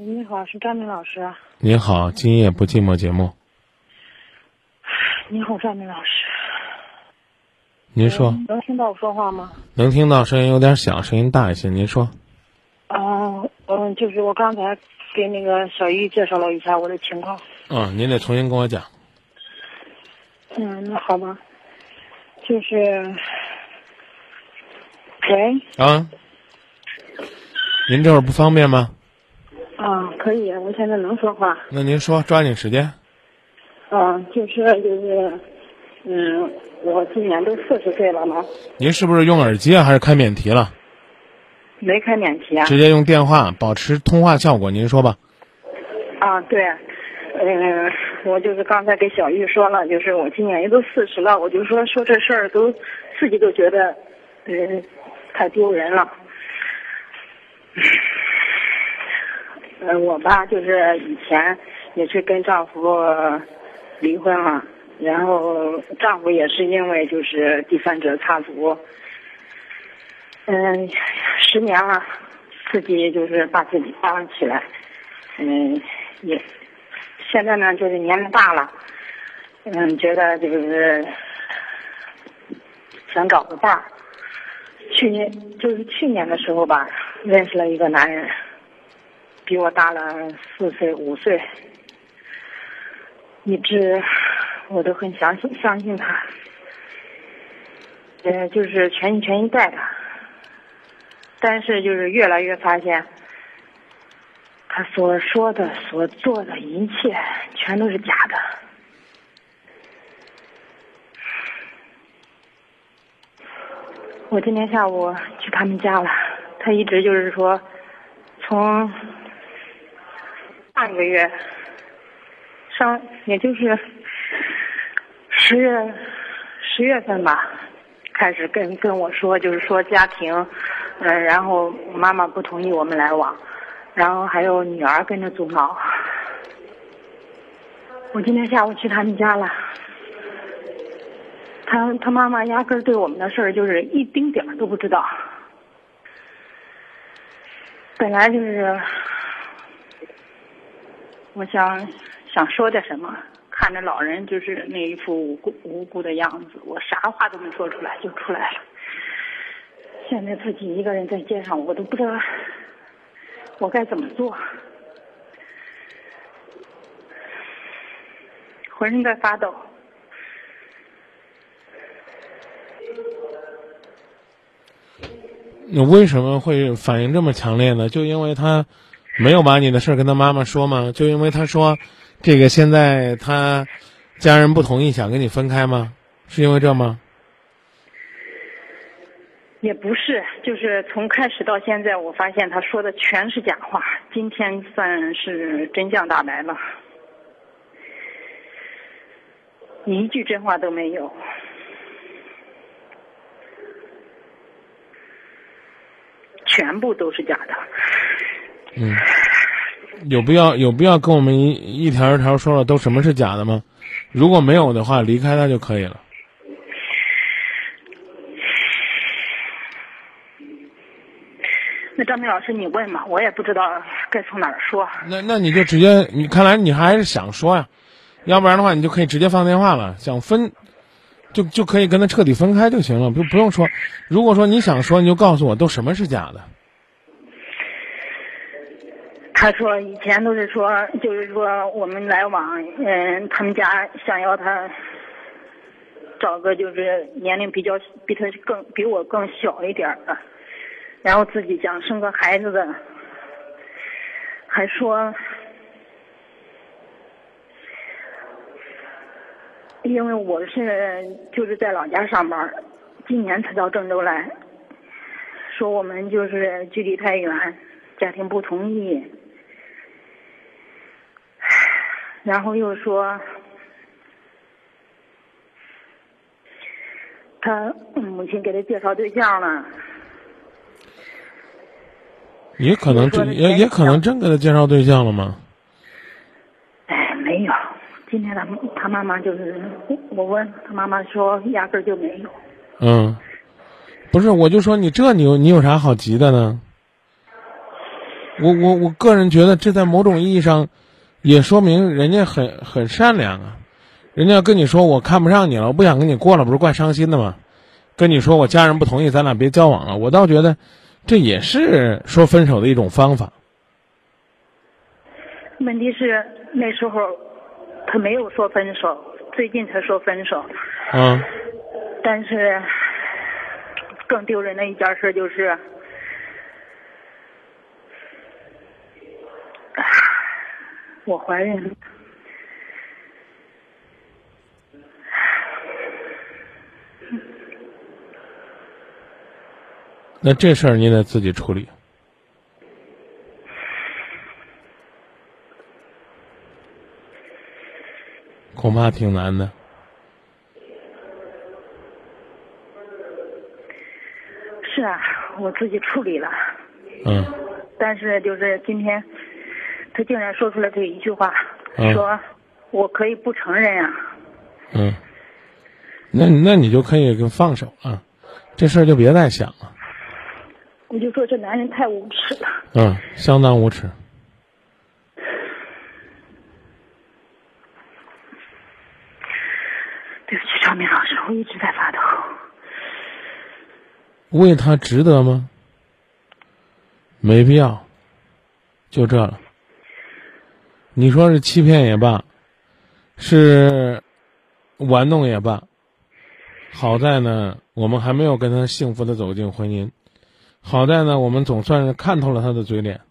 你好，是张明老师。您好，今夜不寂寞节目，你好，张明老师。您说嗯能听到我说话吗？能听到声音有点小，声音大一些。您说，啊，嗯，就是我刚才给那个小玉介绍了一下我的情况。嗯，您得重新跟我讲。嗯，那好吧。就是，喂，啊，您这会儿不方便吗？啊，可以，我现在能说话。那您说，抓紧时间。嗯，就是就是，嗯，我今年都四十岁了嘛，您是不是用耳机啊，还是开免提了？没开免提啊。直接用电话，保持通话效果。您说吧。啊，对，嗯，我就是刚才给小玉说了，就是我今年也都四十了，我就说说这事儿都自己都觉得，嗯，太丢人了。呃，我吧，就是以前也是跟丈夫离婚了，然后丈夫也是因为就是第三者插足，嗯，十年了，自己就是把自己绑起来，嗯，也现在呢，就是年龄大了，嗯，觉得就是想找个伴儿。去年就是去年的时候吧，认识了一个男人，比我大了四岁五岁，一直我都很相信相信他，呃，就是全心全意带他。但是就是越来越发现，他所说的、所做的一切全都是假的。我今天下午去他们家了，他一直就是说，从上个月上，也就是十月十月份吧，开始跟跟我说，就是说家庭，嗯、然后妈妈不同意我们来往，然后还有女儿跟着阻挠。我今天下午去他们家了。他他妈妈压根儿对我们的事儿就是一丁点儿都不知道。本来就是，我想想说点什么，看着老人就是那一副无辜无辜的样子，我啥话都没说出来就出来了。现在自己一个人在街上，我都不知道我该怎么做，浑身在发抖。你为什么会反应这么强烈呢？就因为他没有把你的事儿跟他妈妈说吗？就因为他说这个现在他家人不同意，想跟你分开吗？是因为这吗？也不是，就是从开始到现在，我发现他说的全是假话。今天算是真相大白了，一句真话都没有。全部都是假的。嗯，有必要有必要跟我们一一条一条说了都什么是假的吗？如果没有的话，离开他就可以了。那张明老师，你问嘛，我也不知道该从哪儿说。那那你就直接，你看来你还是想说呀，要不然的话你就可以直接放电话了。想分，就就可以跟他彻底分开就行了，不不用说。如果说你想说，你就告诉我都什么是假的。他说以前都是说，就是说我们来往，嗯，他们家想要他找个就是年龄比较比他更比我更小一点的，然后自己想生个孩子的，还说，因为我是就是在老家上班，今年才到郑州来，说我们就是距离太远，家庭不同意。然后又说，他母亲给他介绍对象了。也可能真也也可能真给他介绍对象了吗？哎，没有。今天他他妈妈就是我问他妈妈说，压根儿就没有。嗯，不是，我就说你这你有你有啥好急的呢？我我我个人觉得，这在某种意义上，也说明人家很很善良啊。人家跟你说我看不上你了，我不想跟你过了，不是怪伤心的吗？跟你说我家人不同意，咱俩别交往了。我倒觉得，这也是说分手的一种方法。问题是那时候他没有说分手，最近才说分手。嗯。但是更丢人的一件事就是。我怀孕了，那这事儿你得自己处理，恐怕挺难的。是啊，我自己处理了。嗯。但是就是今天。他竟然说出来这一句话，说我可以不承认啊。嗯，那那你就可以跟放手啊，这事儿就别再想了。我就说这男人太无耻了。嗯，相当无耻。对不起，张明老师，我一直在发抖。为他值得吗？没必要，就这了。你说是欺骗也罢，是玩弄也罢，好在呢，我们还没有跟他幸福的走进婚姻。好在呢，我们总算是看透了他的嘴脸。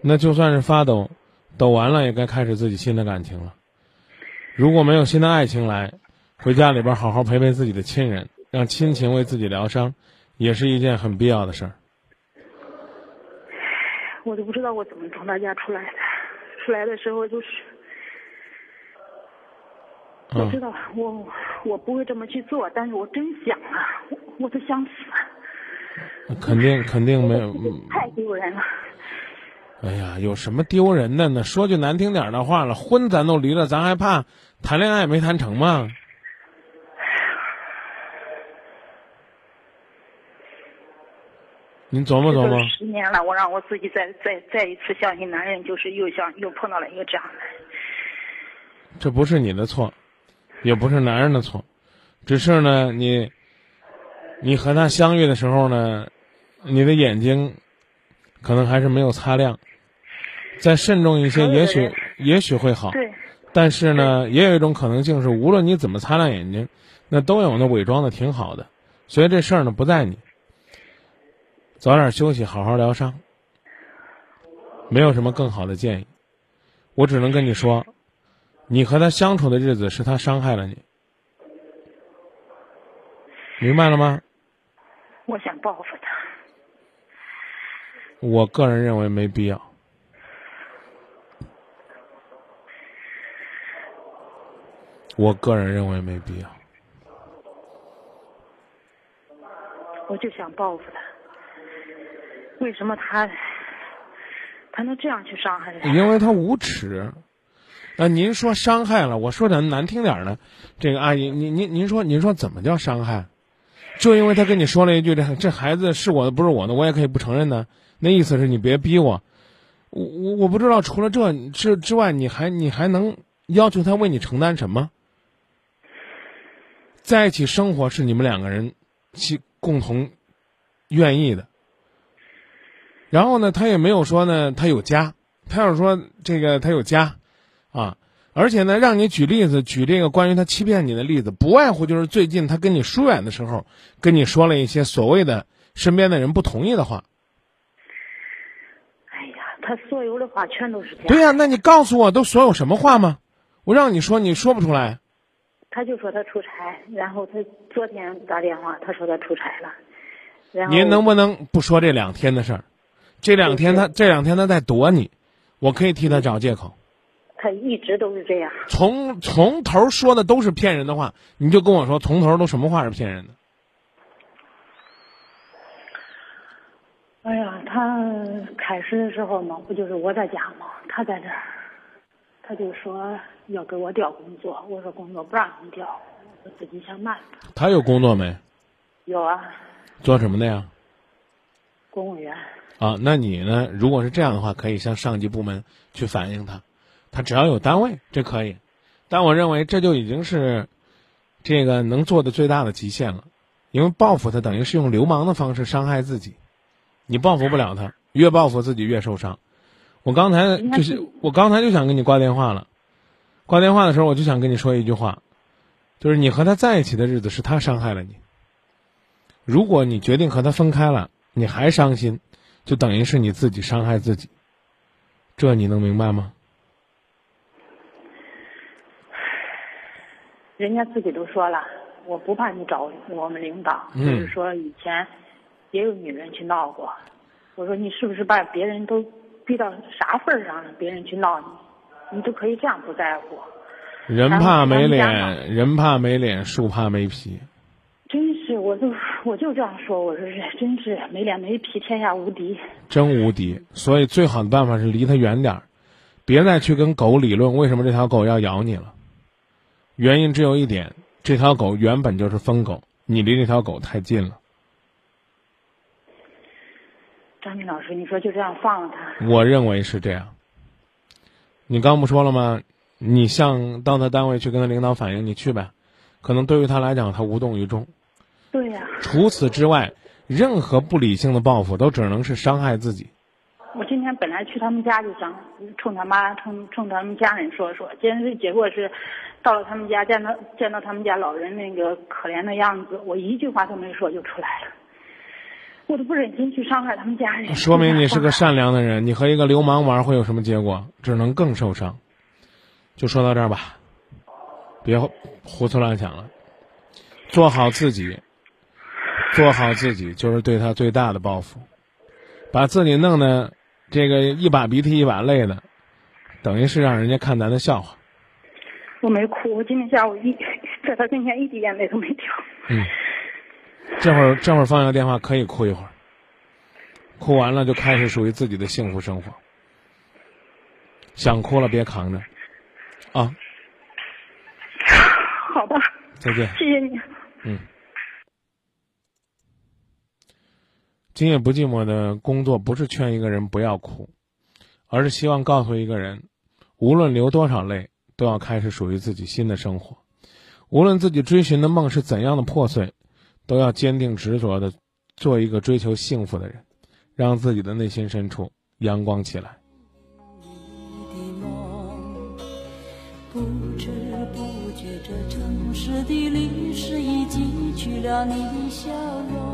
那就算是发抖，抖完了也该开始自己新的感情了。如果没有新的爱情来，回家里边好好陪陪自己的亲人，让亲情为自己疗伤，也是一件很必要的事儿。我都不知道我怎么从他家出来的。出来的时候就是，我知道我我不会这么去做，但是我真想啊，我都想死。肯定肯定没有，太丢人了。哎呀，有什么丢人的呢？说句难听点的话了，婚咱都离了，咱还怕谈恋爱没谈成吗？你琢磨琢磨。十年了，我让我自己再再再一次相信男人，就是又想又碰到了一个这样的。这不是你的错，也不是男人的错，只是呢，你，你和他相遇的时候呢，你的眼睛，可能还是没有擦亮，再慎重一些，也许也许会好。对。但是呢，也有一种可能性是，无论你怎么擦亮眼睛，那都有那伪装的挺好的，所以这事儿呢不在你。早点休息，好好疗伤。没有什么更好的建议，我只能跟你说，你和他相处的日子是他伤害了你，明白了吗？我想报复他。我个人认为没必要。我个人认为没必要。我就想报复他。为什么他他能这样去伤害人？因为他无耻。那您说伤害了，我说点难听点的，这个阿姨，您您您说您说怎么叫伤害？就因为他跟你说了一句这这孩子是我的不是我的，我也可以不承认呢。那意思是你别逼我。我我我不知道除了这之之外，你还你还能要求他为你承担什么？在一起生活是你们两个人其共同愿意的。然后呢，他也没有说呢，他有家。他要是说这个他有家，啊，而且呢，让你举例子，举这个关于他欺骗你的例子，不外乎就是最近他跟你疏远的时候，跟你说了一些所谓的身边的人不同意的话。哎呀，他所有的话全都是假。对呀，那你告诉我，都所有什么话吗？我让你说，你说不出来。他就说他出差，然后他昨天打电话，他说他出差了。然后您能不能不说这两天的事儿？这两天他这两天他在躲你，我可以替他找借口。他一直都是这样。从从头说的都是骗人的话，你就跟我说从头都什么话是骗人的？哎呀，他开始的时候嘛，不就是我在家嘛，他在这儿，他就说要给我调工作，我说工作不让你调，我自己想办法。他有工作没？有啊。做什么的呀？公务员。啊，那你呢？如果是这样的话，可以向上级部门去反映他，他只要有单位，这可以。但我认为这就已经是这个能做的最大的极限了，因为报复他等于是用流氓的方式伤害自己，你报复不了他，越报复自己越受伤。我刚才就是我刚才就想跟你挂电话了，挂电话的时候我就想跟你说一句话，就是你和他在一起的日子是他伤害了你，如果你决定和他分开了，你还伤心。就等于是你自己伤害自己，这你能明白吗？人家自己都说了，我不怕你找我们领导，就是说以前也有女人去闹过。我说你是不是把别人都逼到啥份儿上了？别人去闹你，你都可以这样不在乎？人怕没脸，人怕没脸，树怕没皮。我就我就这样说，我说是，真是没脸没皮，天下无敌。真无敌，所以最好的办法是离他远点儿，别再去跟狗理论为什么这条狗要咬你了。原因只有一点，这条狗原本就是疯狗，你离这条狗太近了。张明老师，你说就这样放了他？我认为是这样。你刚不说了吗？你向到他单位去跟他领导反映，你去呗。可能对于他来讲，他无动于衷。对呀。除此之外，任何不理性的报复都只能是伤害自己。我今天本来去他们家就想冲他妈、冲冲他们家人说说，今天结果是到了他们家，见到见到他们家老人那个可怜的样子，我一句话都没说就出来了。我都不忍心去伤害他们家人。说明你是个善良的人，你和一个流氓玩会有什么结果？只能更受伤。就说到这儿吧。别胡思乱想了，做好自己，做好自己就是对他最大的报复。把自己弄得这个一把鼻涕一把泪的，等于是让人家看咱的笑话。我没哭，我今天下午一在他跟前一滴眼泪都没掉。嗯，这会儿这会儿放下电话可以哭一会儿，哭完了就开始属于自己的幸福生活。想哭了别扛着，啊。好吧，再见。谢谢你。嗯。今夜不寂寞的工作不是劝一个人不要哭，而是希望告诉一个人，无论流多少泪，都要开始属于自己新的生活。无论自己追寻的梦是怎样的破碎，都要坚定执着的做一个追求幸福的人，让自己的内心深处阳光起来。不知不觉，这城市的历史已记取了你的笑容。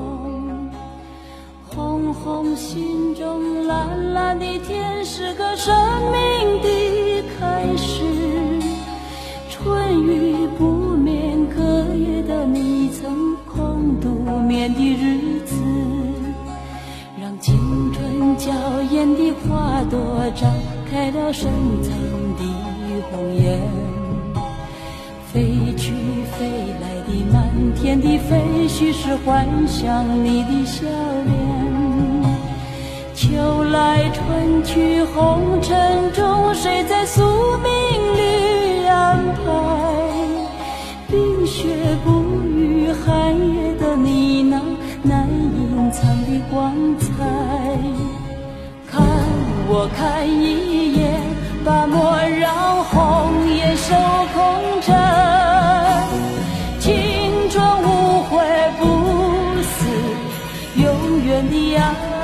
红红心中，蓝蓝的天，是个生命的开始。春雨不眠，隔夜的你曾空独眠的日子，让青春娇艳的花朵绽开了深藏的。红颜，飞去飞来的满天的飞絮是幻想你的笑春去红尘中，谁在宿命里安排？冰雪不语寒夜的你那难隐藏的光彩。看我看一眼，把莫让。红颜守空枕，青春无悔不死，永远的爱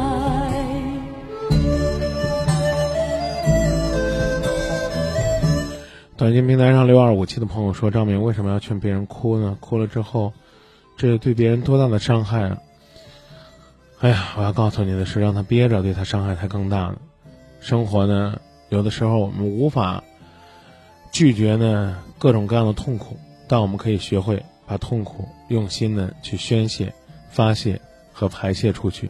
短信平台上六二五七的朋友说：“张明为什么要劝别人哭呢？哭了之后，这对别人多大的伤害啊！”哎呀，我要告诉你的是，让他憋着，对他伤害才更大呢。生活呢，有的时候我们无法拒绝呢各种各样的痛苦，但我们可以学会把痛苦用心的去宣泄、发泄和。排泄出去。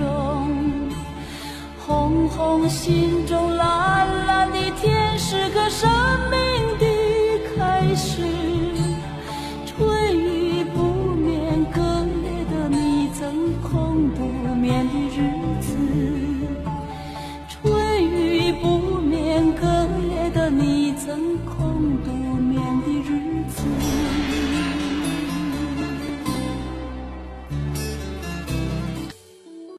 红红心中蓝蓝的天，是个生命。